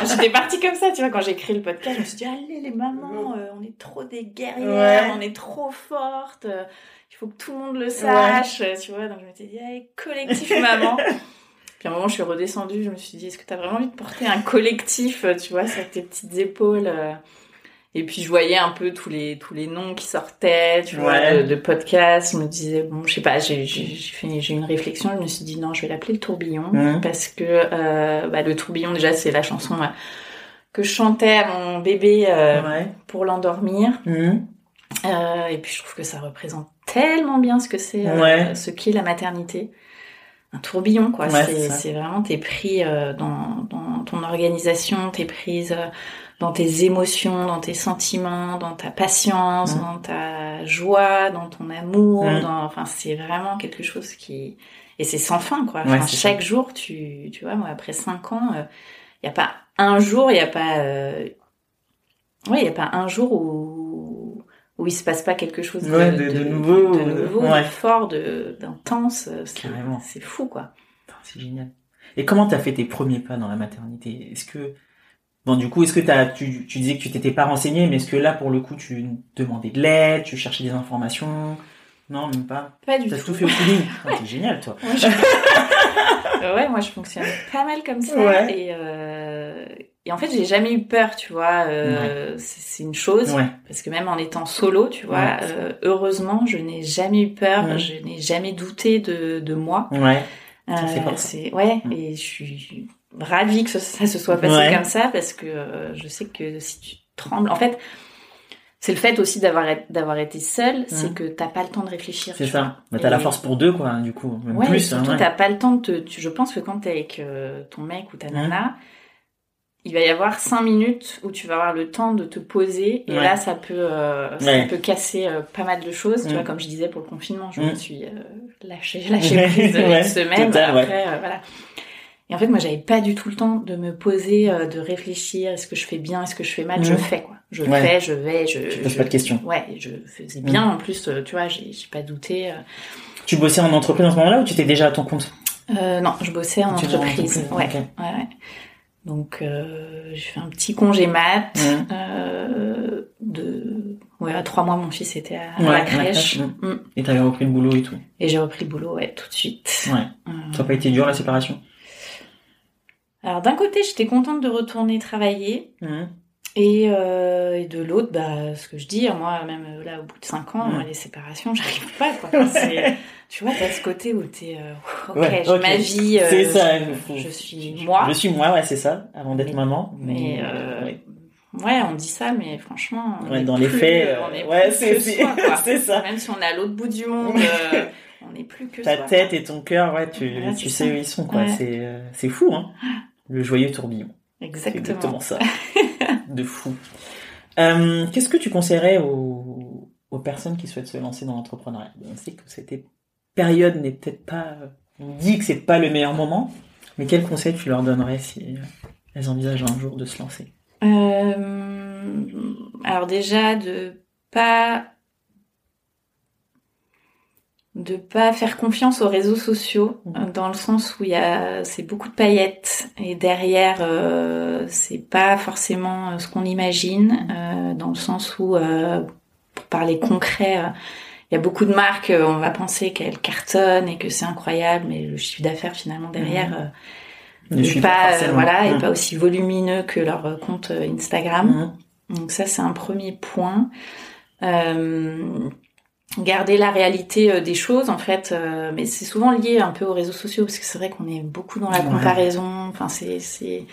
[LAUGHS] J'étais partie comme ça tu vois quand j'ai écrit le podcast je me suis dit allez les mamans euh, on est trop des guerrières Ouais. on est trop fortes il faut que tout le monde le sache tu vois. Donc je m'étais dit allez collectif maman. [LAUGHS] Puis à un moment je suis redescendue je me suis dit est-ce que t'as vraiment envie de porter un collectif tu vois sur tes petites épaules. Et puis je voyais un peu tous les tous les noms qui sortaient, tu vois, Ouais. de, de podcasts. Je me disais bon, je sais pas, j'ai fait j'ai eu une réflexion. Je me suis dit non, je vais l'appeler le tourbillon Mhm. parce que euh, bah, le tourbillon déjà c'est la chanson euh, que je chantais à mon bébé euh, Ouais. pour l'endormir. Euh, et puis je trouve que ça représente tellement bien ce que c'est, Ouais. ce qu'est la maternité. Un tourbillon, quoi. Ouais, c'est, vraiment, t'es pris euh, dans, dans ton organisation, t'es prise euh, dans tes émotions, dans tes sentiments, dans ta patience, Mhm. dans ta joie, dans ton amour. Mhm. Dans, enfin, c'est vraiment quelque chose qui... Et c'est sans fin, quoi. Enfin, chaque jour, tu, tu vois, moi, après cinq ans, il n'y a pas un jour, il n'y a pas... euh, Ouais, il n'y a pas un jour où, où il se passe pas quelque chose de, Ouais, de- de nouveau, de, nouveau, ouais. de fort, d'intense. C'est, Carrément. c'est fou, quoi. C'est génial. Et comment t'as fait tes premiers pas dans la maternité? Est-ce que bon du coup est-ce que t'as tu, tu disais que tu t'étais pas renseigné mais est-ce que là pour le coup tu demandais de l'aide, tu cherchais des informations? Non même pas. Pas du T'as tout. tout fait au feeling. [LAUGHS] Ah, T'es génial toi. Moi, je... [LAUGHS] Ouais, moi je fonctionne pas mal comme ça. Ouais. Et, euh... et en fait, j'ai jamais eu peur, tu vois. Euh, c'est, c'est une chose. Ouais. Parce que même en étant solo, tu vois, Ouais. euh, heureusement, je n'ai jamais eu peur, je n'ai jamais douté de, de moi. Ouais. C'est ouais, Mhm. et je suis ravie que ça, se soit passé Ouais. comme ça parce que euh, je sais que si tu trembles, en fait, c'est le fait aussi d'avoir d'avoir été seule, c'est que t'as pas le temps de réfléchir. C'est ça. Mais t'as la force pour deux, quoi, du coup. Même ouais, plus. Hein, surtout, t'as pas le temps de te. je pense que quand t'es avec euh, ton mec ou ta nana, il va y avoir cinq minutes où tu vas avoir le temps de te poser et là ça peut euh, ça peut casser pas mal de choses. Tu vois, comme je disais pour le confinement, je me suis lâchée [LAUGHS] lâché prise une semaine. après, voilà. Et en fait, moi, j'avais pas du tout le temps de me poser, euh, de réfléchir. Est-ce que je fais bien Est-ce que je fais mal Je fais quoi. Je fais, je vais. Je. Tu poses pas de questions. Ouais, je faisais bien. En plus, euh, tu vois, j'ai pas douté. Euh. Tu bossais en entreprise en ce moment-là ou tu étais déjà à ton compte? Euh, Non, je bossais en entreprise. Ouais, ouais, ouais. Donc, euh, j'ai fait un petit congé mat euh, de ouais à trois mois. Mon fils était à, la crèche. Mm. Mm. Et t'avais repris le boulot et tout. Et j'ai repris le boulot, ouais, tout de suite. Ouais. Ça n'a pas été dur la séparation? Alors d'un côté, j'étais contente de retourner travailler. Mmh. Et, euh, et, de l'autre, bah, ce que je dis, moi, même euh, là, au bout de 5 ans, mmh. les séparations, [LAUGHS] j'arrive pas. Quoi. tu vois, t'as ce côté où t'es, euh, ok, ma vie, euh, c'est ça, je, suis moi. Je suis moi, ouais, c'est ça, avant d'être maman. Mais, ouais. ouais. on dit ça, mais franchement, ouais, dans les faits, ouais, [LAUGHS] c'est ça. Même si on est à l'autre bout du monde, on n'est plus que ta tête et ton cœur, ouais, tu, tu sais où ils sont, quoi. C'est, c'est fou, hein. [GASPS] Le joyeux tourbillon. Exactement. exactement ça. de fou. Euh, qu'est-ce que tu conseillerais aux, aux, personnes qui souhaitent se lancer dans l'entrepreneuriat? On sait que cette période n'est peut-être pas... On dit que c'est pas le meilleur moment, mais quels conseils tu leur donnerais si elles envisagent un jour de se lancer? Euh, Alors déjà, de pas de pas faire confiance aux réseaux sociaux mhm. dans le sens où il y a c'est beaucoup de paillettes et derrière euh, c'est pas forcément euh, ce qu'on imagine euh, dans le sens où euh, pour parler concret euh, il y a beaucoup de marques on va penser qu'elles cartonnent et que c'est incroyable mais le chiffre d'affaires finalement derrière mhm. n'est pas voilà est mhm. pas aussi volumineux que leur compte Instagram donc ça c'est un premier point garder la réalité euh, des choses en fait euh, mais c'est souvent lié un peu aux réseaux sociaux parce que c'est vrai qu'on est beaucoup dans la comparaison. Enfin c'est c'est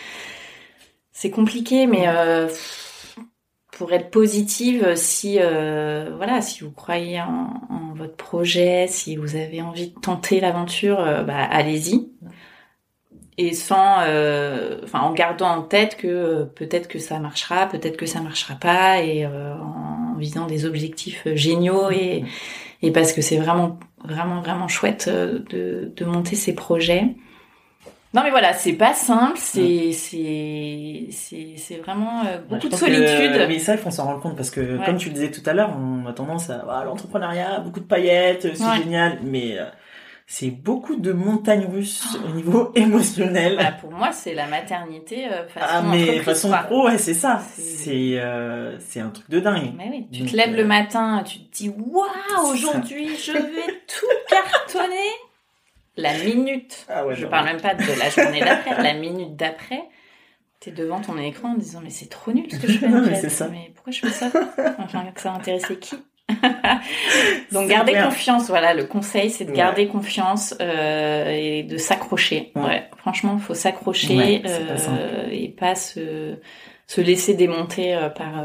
c'est compliqué mais euh, pour être positive si euh, voilà si vous croyez en, en, votre projet si vous avez envie de tenter l'aventure bah allez-y et sans enfin en gardant en tête que peut-être que ça marchera peut-être que ça marchera pas et en en visant des objectifs euh, géniaux et, et parce que c'est vraiment, vraiment, vraiment chouette euh, de, de monter ces projets. Non mais voilà, c'est pas simple, c'est c'est c'est vraiment euh, beaucoup de solitude. mais ça, il faut s'en rendre compte parce que comme tu le disais tout à l'heure, on a tendance à ah, l'entrepreneuriat, beaucoup de paillettes, c'est génial, mais c'est beaucoup de montagnes russes au niveau [LAUGHS] émotionnel. Bah, pour moi, c'est la maternité euh, façon Ah mais façon pro, ouais, c'est ça. C'est euh, c'est un truc de dingue. Mais oui, tu te lèves le euh, matin, tu te dis waouh, aujourd'hui, je vais tout [LAUGHS] cartonner. La minute. Ah ouais, je parle même pas de la journée d'après, la minute d'après. T'es devant ton écran en disant mais c'est trop nul ce que je [LAUGHS] fais. en fait. ça. Mais pourquoi je fais ça? Enfin, que ça intéressait qui? [LAUGHS] Donc garder confiance, voilà, le conseil c'est de garder confiance euh, et de s'accrocher. Ouais. franchement, il faut s'accrocher euh, et pas se, se laisser démonter euh, par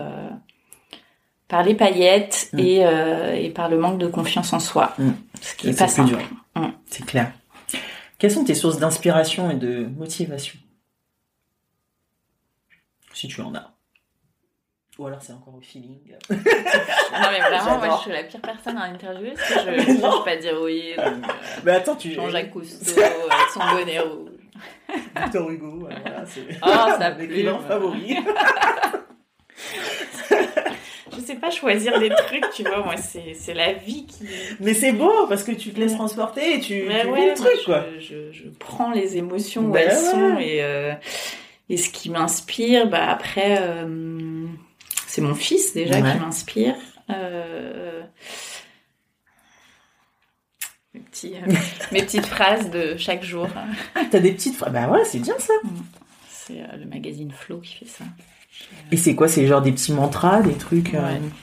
par les paillettes mm. et, et par le manque de confiance en soi, mm. ce qui est, pas simple. Mm. C'est clair. Quelles sont tes sources d'inspiration et de motivation? Si tu en as. Ou alors c'est encore au feeling. [LAUGHS] non mais vraiment, moi je suis la pire personne à interviewer parce que je [LAUGHS] ne peux pas dire oui. Donc, euh, [LAUGHS] mais attends, tu... Jean-Jacques Cousteau avec son bonnet rouge. Victor Hugo, voilà, c'est oh, ça clients favoris. je sais pas choisir des trucs, tu vois, moi c'est, la vie qui... Mais c'est beau parce que tu te laisses transporter et tu, tu ouais, le truc, quoi. Je, je, prends les émotions où ben elles sont et, euh, et ce qui m'inspire, bah après... C'est mon fils déjà qui m'inspire. Euh, mes, petits, euh, [LAUGHS] mes petites phrases de chaque jour. T'as des petites phrases Bah ouais, c'est bien ça. Mm. C'est euh, le magazine Flow qui fait ça. Et c'est quoi C'est genre des petits mantras, des trucs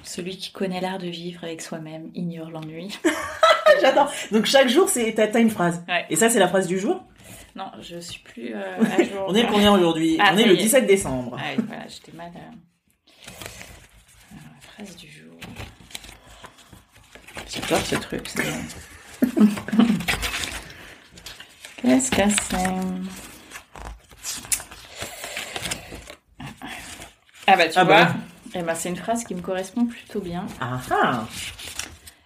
Celui qui connaît l'art de vivre avec soi-même ignore l'ennui. [LAUGHS] J'adore. Donc chaque jour, c'est t'as une phrase. Et ça, c'est la phrase du jour? Non, je suis plus à jour. [LAUGHS] On est le combien aujourd'hui? Ah, On est le 17 décembre. Ah, voilà, j'étais mal. Phrase du jour. J'adore ce truc. [LAUGHS] Qu'est-ce que c'est? Ah bah tu Ah vois, bah. eh ben, c'est une phrase qui me correspond plutôt bien. Ah ah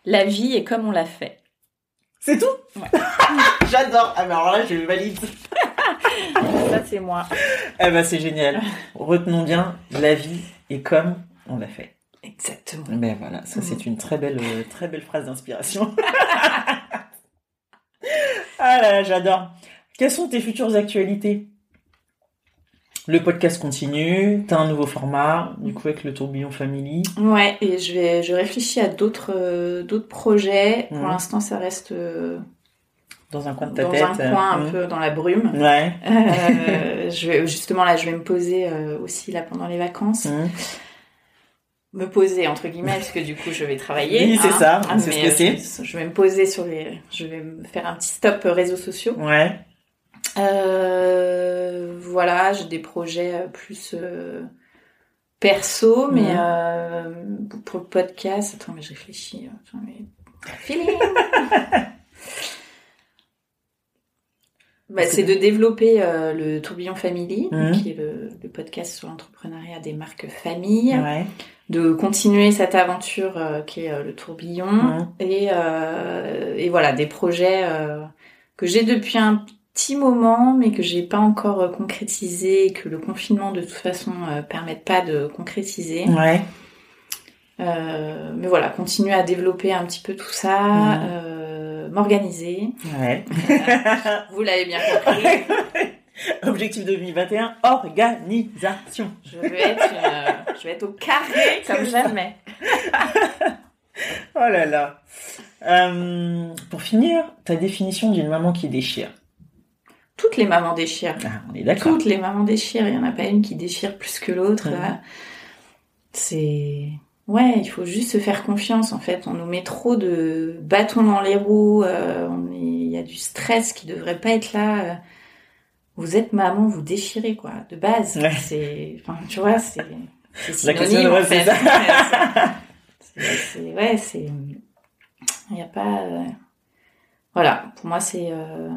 La vie est comme on l'a fait. C'est tout? Ouais. [LAUGHS] J'adore. Ah mais alors là, je valide. [LAUGHS] Ça c'est moi. Eh ben c'est génial. Retenons bien, la vie est comme on l'a fait. Exactement. Ben voilà, ça c'est une très belle, euh, très belle phrase d'inspiration. [LAUGHS] ah là, là, j'adore. Quelles sont tes futures actualités? Le podcast continue, t'as un nouveau format, du coup avec le tourbillon family. Ouais, et je vais, je réfléchis à d'autres, euh, d'autres projets. Pour l'instant, ça reste euh, Dans un coin de ta dans tête. un coin un peu dans la brume. [LAUGHS] Ouais. Je vais, justement là, je vais me poser aussi là pendant les vacances. Me poser entre guillemets parce que du coup je vais travailler. Oui, c'est hein. ça, c'est ce que euh, c'est. Je, je vais me poser sur les, je vais me faire un petit stop euh, réseaux sociaux. Ouais. Euh, voilà, j'ai des projets euh, plus euh, perso, mais Mhm. euh, pour le podcast, attends, mais je réfléchis. Attends, mais... Feeling. Bah, c'est de développer euh, le Tourbillon Family, Mhm. qui est le, le podcast sur l'entrepreneuriat des marques famille, Ouais. de continuer cette aventure euh, qui est euh, le Tourbillon, Mhm. et, euh, et voilà, des projets que j'ai depuis un petit moment, mais que j'ai pas encore concrétisé, et que le confinement de toute façon permette pas de concrétiser. Ouais. Euh, mais voilà, continuer à développer un petit peu tout ça, Mhm. M'organiser. Ouais. [LAUGHS] Vous l'avez bien compris. [LAUGHS] Objectif 2021, organisation. Je vais être, une, euh, je vais être au carré [LAUGHS] comme jamais. Oh là là. Euh, pour finir, ta définition d'une maman qui déchire. Toutes les mamans déchirent. Ah, on est d'accord. Toutes les mamans déchirent. Il n'y en a pas une qui déchire plus que l'autre. C'est... Ouais, il faut juste se faire confiance en fait. On nous met trop de bâtons dans les roues. euh, on est- Il y a du stress qui devrait pas être là. euh. Vous êtes maman, vous déchirez quoi. De base, Ouais. c'est, enfin, tu vois, c'est, c'est La question, en fait. [LAUGHS] C'est- c'est- ouais, c'est, il n'y a pas, euh, voilà. Pour moi, c'est, euh,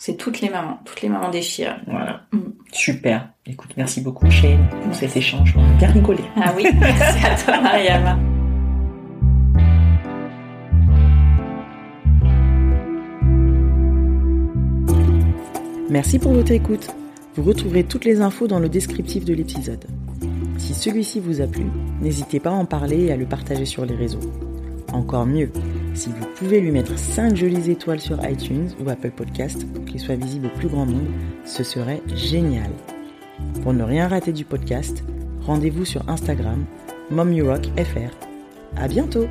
c'est toutes les mamans, toutes les mamans déchirent. Voilà. Mm. Super. Écoute, merci beaucoup Shane pour cet échange. On a bien rigolé. Ah oui, [LAUGHS] merci à toi, Mariama. Merci pour votre écoute. Vous retrouverez toutes les infos dans le descriptif de l'épisode. Si celui-ci vous a plu, n'hésitez pas à en parler et à le partager sur les réseaux. Encore mieux, si vous pouvez lui mettre 5 jolies étoiles sur iTunes ou Apple Podcast pour qu'il soit visible au plus grand nombre, ce serait génial. Pour ne rien rater du podcast, rendez-vous sur Instagram, MomYouRockFR. À bientôt!